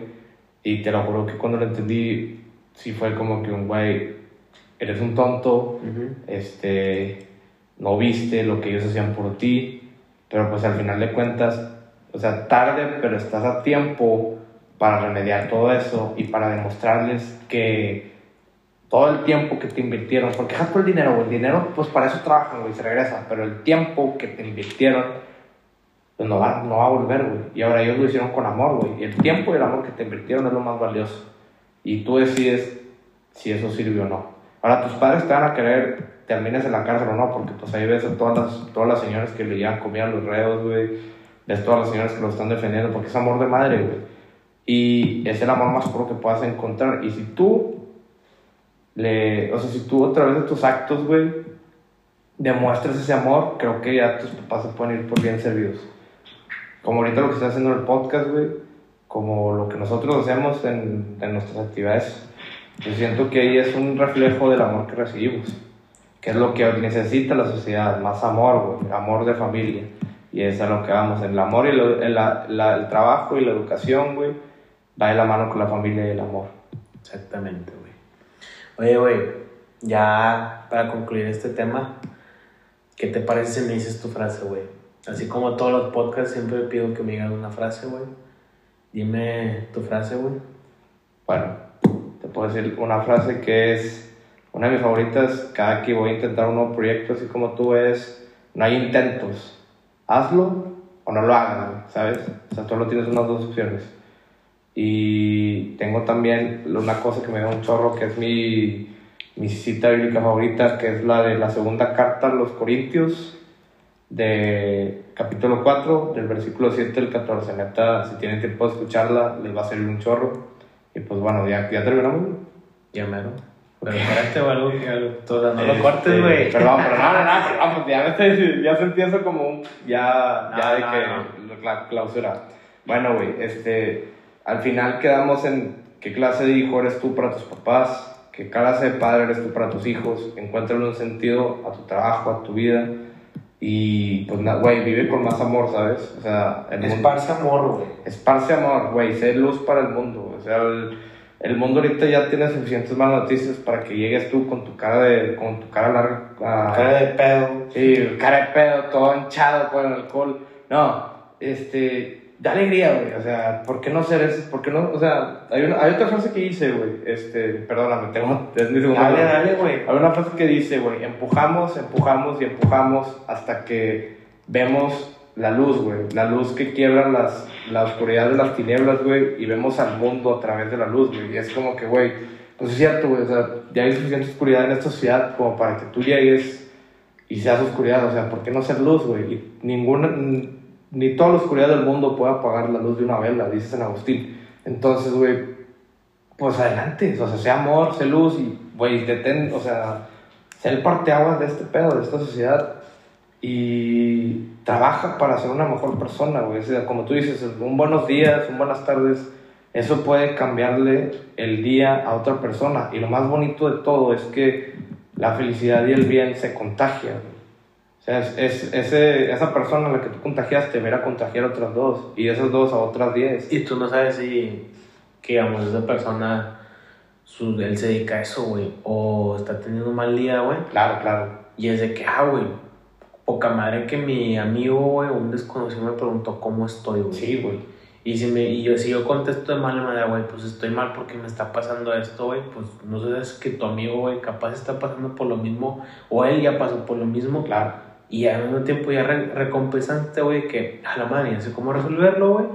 Y te lo juro que cuando lo entendí, sí fue como que un güey, eres un tonto, este, no viste lo que ellos hacían por ti, pero pues al final de cuentas, o sea, tarde, pero estás a tiempo para remediar todo eso y para demostrarles que todo el tiempo que te invirtieron, porque dejas por el dinero, güey, el dinero, pues para eso trabajan, güey, se regresa, pero el tiempo que te invirtieron, pues no va, no va a volver, güey. Y ahora ellos lo hicieron con amor, güey. El tiempo y el amor que te invirtieron es lo más valioso. Y tú decides si eso sirve o no. Ahora tus padres te van a querer termines en la cárcel o no, porque pues ahí ves a todas las, todas las señoras que le llevan comida a los reos, güey. Ves todas las señoras que lo están defendiendo, porque es amor de madre, güey. Y es el amor más puro que puedas encontrar. Y si tú le, o sea, si tú a través de tus actos, güey, demuestras ese amor, creo que ya tus papás se pueden ir por bien servidos como ahorita lo que está haciendo el podcast, güey, como lo que nosotros hacemos en, en, nuestras actividades, yo siento que ahí es un reflejo del amor que recibimos, que es lo que necesita la sociedad, más amor, güey, amor de familia. Y es a lo que vamos, el amor y el, el trabajo y la educación, güey, va de la mano con la familia y el amor. Exactamente. Oye, güey, ya para concluir este tema, ¿qué te parece si me dices tu frase, güey? Así como todos los podcasts, siempre pido que me digan una frase, güey. Dime tu frase, güey. Bueno, te puedo decir una frase que es una de mis favoritas. Cada que voy a intentar un nuevo proyecto, así como tú, es: no hay intentos. Hazlo o no lo hagas, ¿sabes? O sea, tú lo tienes unas dos opciones. Y tengo también una cosa que me da un chorro, que es mi, mi cita bíblica favorita, que es la de la segunda carta a los Corintios de capítulo 4, del versículo 7 al 14. Neta, si tienen tiempo de escucharla, les va a servir un chorro. Y pues bueno, ya, ya terminamos. Ya mero. Pero espérate o algo no lo este, cortes, güey. Perdón, pero no, no, no, pues ya, me estoy, ya sentí eso como un. Ya, ya de que la clausura. Bueno, güey, este. Al final quedamos en qué clase de hijo eres tú para tus papás, qué clase de padre eres tú para tus hijos. Encuéntrale un sentido a tu trabajo, a tu vida y pues, güey, vive con más amor, ¿sabes? O sea, el esparce amor, güey. Esparce amor, güey, ser luz para el mundo. O sea, el, el, mundo ahorita ya tiene suficientes malas noticias para que llegues tú con tu cara de, con tu cara larga. Ah, cara de pedo. Sí, cara de pedo, todo hinchado por el alcohol. No, este, da alegría, güey. O sea, ¿por qué no ser eso? ¿Por qué no? O sea, hay, una, hay otra frase que dice, güey. Este, perdóname, tengo. Es mi dale, dale, güey. Hay una frase que dice, güey, empujamos, empujamos y empujamos hasta que vemos la luz, güey. La luz que quiebra las, la oscuridad de las tinieblas, güey. Y vemos al mundo a través de la luz, güey. Y es como que, güey, pues es cierto, güey. O sea, ya hay suficiente oscuridad en esta sociedad como para que tú llegues y seas oscuridad. O sea, ¿por qué no ser luz, güey? Y ninguna ni toda la oscuridad del mundo puede apagar la luz de una vela, dice San Agustín. Entonces, güey, pues adelante, o sea, sea amor, sea luz y, güey, detén, o sea, sea el parteaguas de este pedo, de esta sociedad y trabaja para ser una mejor persona, güey. O sea, como tú dices, un buenos días, un buenas tardes, eso puede cambiarle el día a otra persona. Y lo más bonito de todo es que la felicidad y el bien se contagian. Sea, es, ese, esa persona a la que tú contagiaste verá contagiar a otras dos y esas dos a otras diez. Y tú no sabes si, que digamos, esa persona, su, él se dedica a eso, güey, o está teniendo un mal día, güey. Claro, claro. Y es de que, ah, güey, poca madre que mi amigo, güey, un desconocido me preguntó cómo estoy, güey. Sí, güey. Y si, me, y yo, si yo contesto de mala manera, güey, pues estoy mal porque me está pasando esto, güey, pues no sé, es que tu amigo, güey, capaz está pasando por lo mismo, o él ya pasó por lo mismo. Claro. Y al mismo tiempo ya re recompensante, güey, que a la madre, ya sé cómo resolverlo, güey.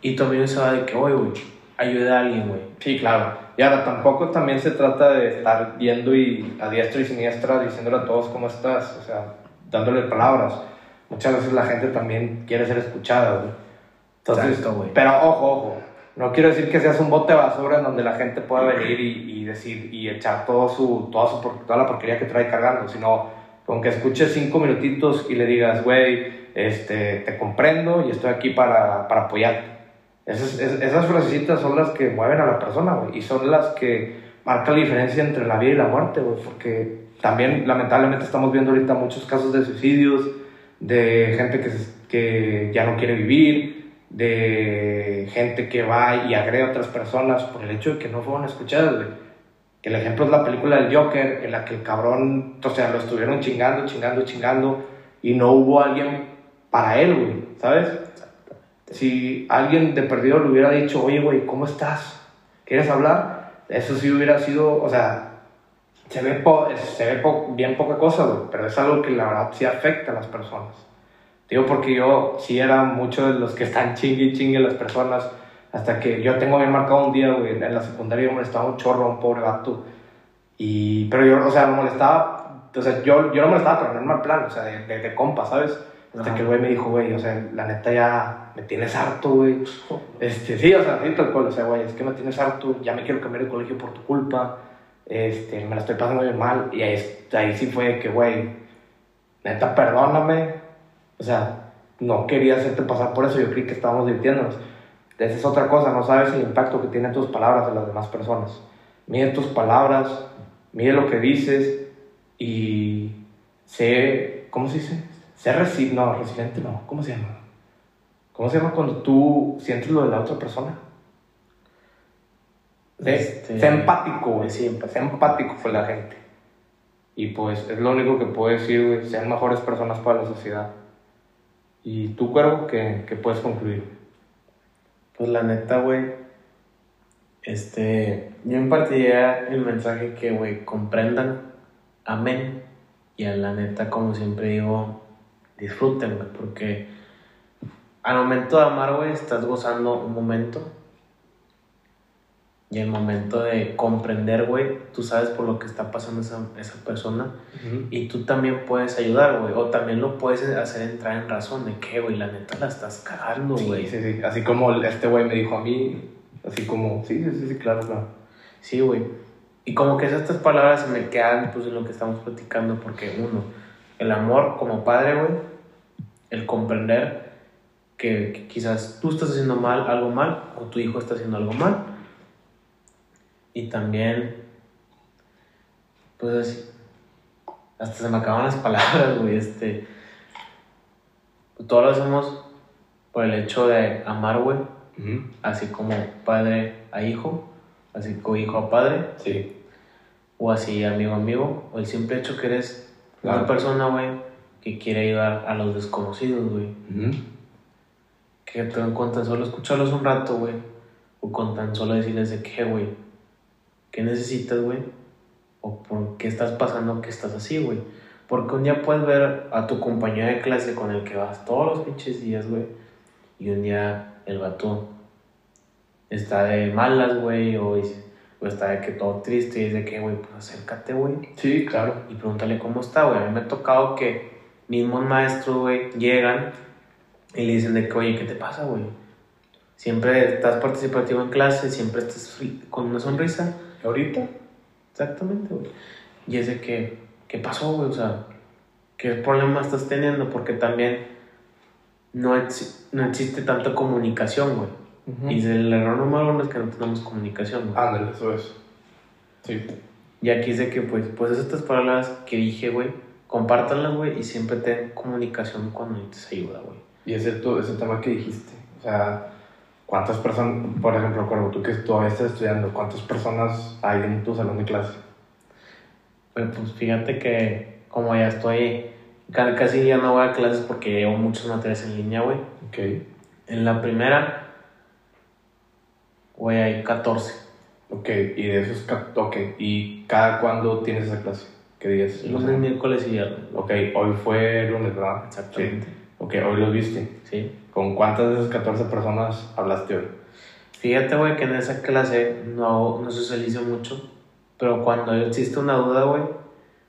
Y tu amigo se va de que, oye, güey, ayuda a alguien, güey. Sí, claro. Y ahora tampoco también se trata de estar viendo y a diestra y siniestra diciéndole a todos cómo estás, o sea, dándole palabras. Muchas veces la gente también quiere ser escuchada, güey. Entonces, Exacto, güey. pero ojo, ojo. No quiero decir que seas un bote de basura en donde la gente pueda venir y, y decir y echar todo su, toda, su, toda la porquería que trae cargando, sino con que escuches cinco minutitos y le digas, güey, este, te comprendo y estoy aquí para, para apoyarte. Esas, es- esas frasecitas son las que mueven a la persona, güey, y son las que marcan la diferencia entre la vida y la muerte, güey, porque también lamentablemente estamos viendo ahorita muchos casos de suicidios, de gente que, que ya no quiere vivir, de gente que va y agrede a otras personas por el hecho de que no fueron escuchadas, güey. Que el ejemplo es la película del Joker, en la que el cabrón, o sea, lo estuvieron chingando, chingando, chingando, y no hubo alguien para él, güey, ¿sabes? Si alguien de perdido le hubiera dicho, oye, güey, ¿cómo estás? ¿Quieres hablar? Eso sí hubiera sido, o sea, se ve, po- se ve po- bien poca cosa, güey, pero es algo que la verdad sí afecta a las personas. Digo porque yo sí era mucho de los que están chingue y chingue las personas, hasta que yo tengo bien marcado un día, güey, en la secundaria yo molestaba un chorro a un pobre gato, y, pero yo, o sea, lo molestaba, o sea, yo, yo lo molestaba, pero no en mal plan, o sea, de, de, de compa, ¿sabes? Hasta Ajá. que el güey me dijo, güey, o sea, la neta ya me tienes harto, güey. <laughs> Este, sí, o sea, sí, tal cual, o sea, güey, es que me tienes harto, ya me quiero cambiar de colegio por tu culpa, este, me la estoy pasando bien mal, y ahí, ahí sí fue que, güey, neta, perdóname, o sea, no quería hacerte pasar por eso, yo creí que estábamos divirtiéndonos. Esa es otra cosa, no sabes el impacto que tienen tus palabras en las demás personas. Mide tus palabras, mide lo que dices y sé, ¿cómo se dice? Sé resi no, resiliente no, ¿cómo se llama? ¿Cómo se llama cuando tú sientes lo de la otra persona? Sé, Este- sé empático, güey. Sí, empático. Sé empático con la gente. Y pues es lo único que puedo decir, güey. Sean mejores personas para la sociedad. ¿Y tú, Cuervo, qué, qué puedes concluir? Pues la neta, güey, este, yo impartiría el mensaje que, güey, comprendan, amen, y a la neta, como siempre digo, disfruten, güey, porque al momento de amar, güey, estás gozando un momento, y el momento de comprender, güey, tú sabes por lo que está pasando esa, esa persona, y tú también puedes ayudar, güey, o también lo puedes hacer entrar en razón de que, güey, la neta la estás cagando, güey. Sí, sí, sí. Así como este güey me dijo a mí, así como, sí, sí, sí, sí, claro, claro. Sí, güey. Y como que esas tres palabras se me quedan pues en lo que estamos platicando porque uno, el amor como padre, güey, el comprender que, que quizás tú estás haciendo mal, algo mal, o tu hijo está haciendo algo mal. Y también, pues así, hasta se me acaban las <laughs> palabras, güey, este, todo lo hacemos por el hecho de amar, güey, así como padre a hijo, así como hijo a padre, Sí. o así amigo a amigo, o el simple hecho que eres Claro. una persona, güey, que quiere ayudar a los desconocidos, güey. Que te con tan solo escucharlos un rato, güey, o con tan solo decirles de qué, güey, qué necesitas, güey, o por qué estás pasando que estás así, güey. Porque un día puedes ver a tu compañero de clase con el que vas todos los pinches días, güey, y un día el vato está de malas, güey, o, o está de que todo triste y es de que, güey, pues acércate, güey, Sí, claro. y pregúntale cómo está, güey. A mí me ha tocado que mismos maestros, güey, llegan y le dicen de que, oye, ¿qué te pasa, güey? Siempre estás participativo en clase, siempre estás con una sonrisa. ¿Ahorita? Exactamente, güey. Y es de que, ¿qué pasó, güey? O sea, ¿qué problema estás teniendo? Porque también no, exi- no existe tanta comunicación, güey. Y el error número uno es que no tenemos comunicación, güey. Ándale, eso es. Sí. Y aquí es de que, pues, pues estas palabras que dije, güey, compártanlas, güey, y siempre ten comunicación cuando necesites ayuda, güey. Y ese, tu- ese tema que dijiste, o sea, ¿cuántas personas, por ejemplo, Cuervo, tú que todavía estás estudiando, cuántas personas hay en tu salón de clase? Pero pues fíjate que como ya estoy Ca- Casi ya no voy a clases porque llevo muchas materias en línea, güey. Ok. En la primera, güey, hay 14. Ok, y de esos. Ok, ¿y cada cuándo tienes esa clase? ¿Qué días? Lunes, miércoles y viernes. Ok, hoy fue lunes, ¿verdad? Exactamente. Sí. Ok, hoy los viste. Sí. ¿Con cuántas de esas 14 personas hablaste hoy? Fíjate, güey, que en esa clase no, no socializo mucho, pero cuando existe una duda, güey,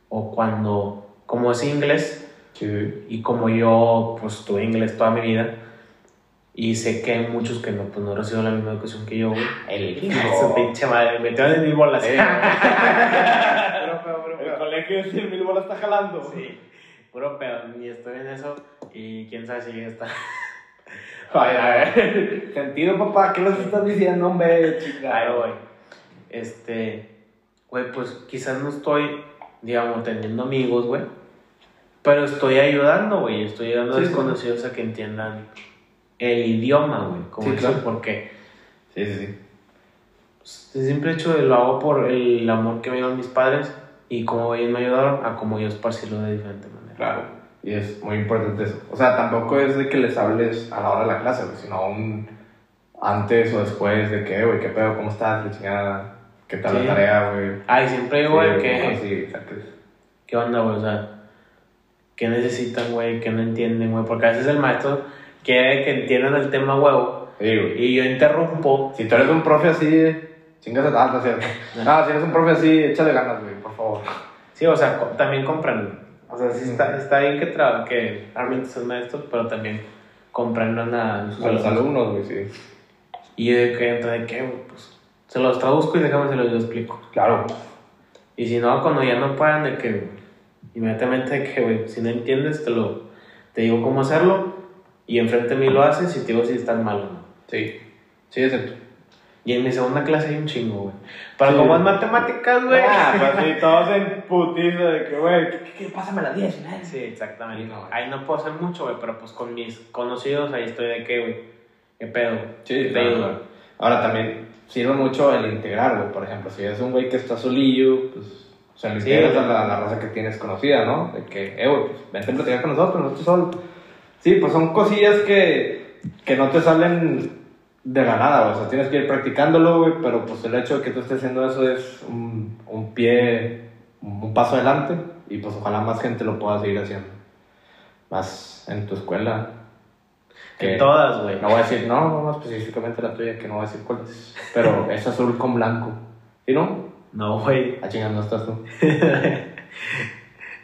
o cuando, como es inglés, Sí. y como yo, pues, tuve inglés toda mi vida, y sé que hay muchos que no, pues, no reciben la misma educación que yo, güey. El <laughs> Su pinche madre, me en mil bolas. Eh. <laughs> El colegio de 100 mil bolas está jalando. Sí, puro pedo, ni estoy en eso, y quién sabe si está. <laughs> Ay, a ver. Sentido, papá, ¿qué les estás diciendo, hombre? Claro, güey. Este, güey, pues quizás no estoy, digamos, teniendo amigos, güey. Pero estoy ayudando, güey. Estoy ayudando a Sí, sí. desconocidos a que entiendan el idioma, güey. Como Sí, claro. porque Sí, sí, sí. pues, el simple hecho de lo hago por el amor que me dieron mis padres y cómo ellos me ayudaron a cómo yo esparcirlo de diferente manera. Claro. Y es muy importante eso. O sea, tampoco es de que les hables a la hora de la clase, sino un antes o después de que, güey, qué pedo, cómo estás, la chingada, qué tal Sí. la tarea, güey. Ay, siempre digo, güey, Sí, que... Sí, exacto. ¿Qué onda, güey? O sea, ¿qué necesitan, güey? ¿Qué no entienden, güey? Porque a veces el maestro quiere que entiendan el tema huevo Sí, güey. y yo interrumpo. Si tú eres un profe así, chingas a tanto, ¿cierto? <laughs> No, si eres un profe así, échale ganas, güey, por favor. Sí, o sea, co- también comprenden. Sea, sí está, está bien que, tra- que realmente son maestros, pero también comprendan a sus A los alumnos. alumnos, güey, sí. Y de que entra de qué, pues se los traduzco y déjame se los explico. Claro. Y si no, cuando ya no puedan, de que, inmediatamente de que, güey, si no entiendes, te lo, te digo cómo hacerlo y enfrente de mí lo haces y te digo si están mal o no. Sí. Sí, cierto. Y en mi segunda clase hay un chingo, güey. Pero Sí. como es matemáticas, güey. Ah, pues sí, <laughs> todos en putiza de que, güey, ¿qué, qué, qué? Pásame la 10, ¿no? Sí, exactamente. Sí, no, güey. ahí no puedo hacer mucho, güey, pero pues con mis conocidos ahí estoy de que, güey, qué pedo. Sí, ¿Qué claro, claro. Ahora también sirve mucho el integrar, güey. Por ejemplo, si es un güey que está solillo, pues, o sea, Sí. integras a la, la raza que tienes conocida, ¿no? De que, eh, güey, pues, vente a platicar con nosotros, no estés solo. Sí, pues son cosillas que, que no te salen de la nada. O sea, tienes que ir practicándolo, güey, pero pues el hecho de que tú estés haciendo eso es un, un pie, un, paso adelante y pues ojalá más gente lo pueda seguir haciendo. Más en tu escuela. En todas, güey. No voy a decir, no, no específicamente la tuya, que no voy a decir cuál es. Pero <laughs> es azul con blanco. ¿Sí no? No, güey. A chingar, no estás tú. <laughs>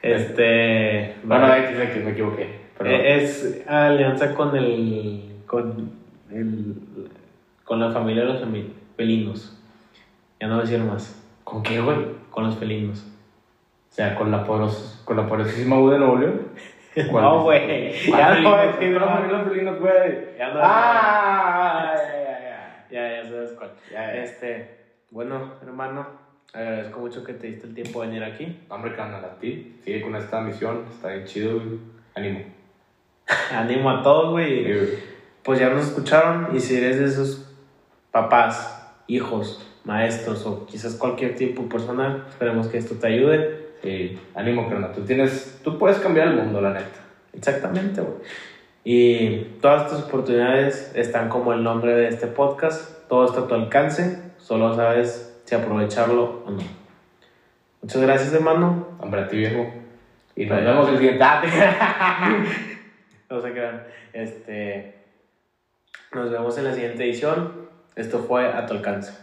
Este. Bueno, vale. X, X, me equivoqué. Pero, Eh, Es alianza con el. con el. Con la familia de los felinos. Ya no voy a decir más. ¿Con qué, güey? O Con los felinos. sea, con la, poderos, con la poderosísima U de Nuevo León. ¿Cuál No, güey. Ah, Ya no voy a decir con la más. familia de los felinos, güey. Ya no. Ah, ya, ya, ya. Ya, ya sabes cuál. Ya, ya. Este. Bueno, hermano. Agradezco mucho que te diste el tiempo de venir aquí. Hombre, carnal, a ti. Sigue con esta misión. Está bien chido, güey. Ánimo. <laughs> Animo a todos, güey. Sí, güey. Pues ya nos escucharon y si eres de esos papás, hijos, maestros o quizás cualquier tipo de persona, esperemos que esto te ayude. Sí, ánimo, carnal. Tú tienes, tú puedes cambiar el mundo, la neta. Exactamente, güey. Y todas estas oportunidades están como el nombre de este podcast. Todo está a tu alcance. Solo sabes si aprovecharlo o no. Muchas gracias, hermano. Hombre, a ti, viejo. Y nos Vaya. vemos el siguiente. Ah, <laughs> No se crean. Este, nos vemos en la siguiente edición. Esto fue a tu alcance.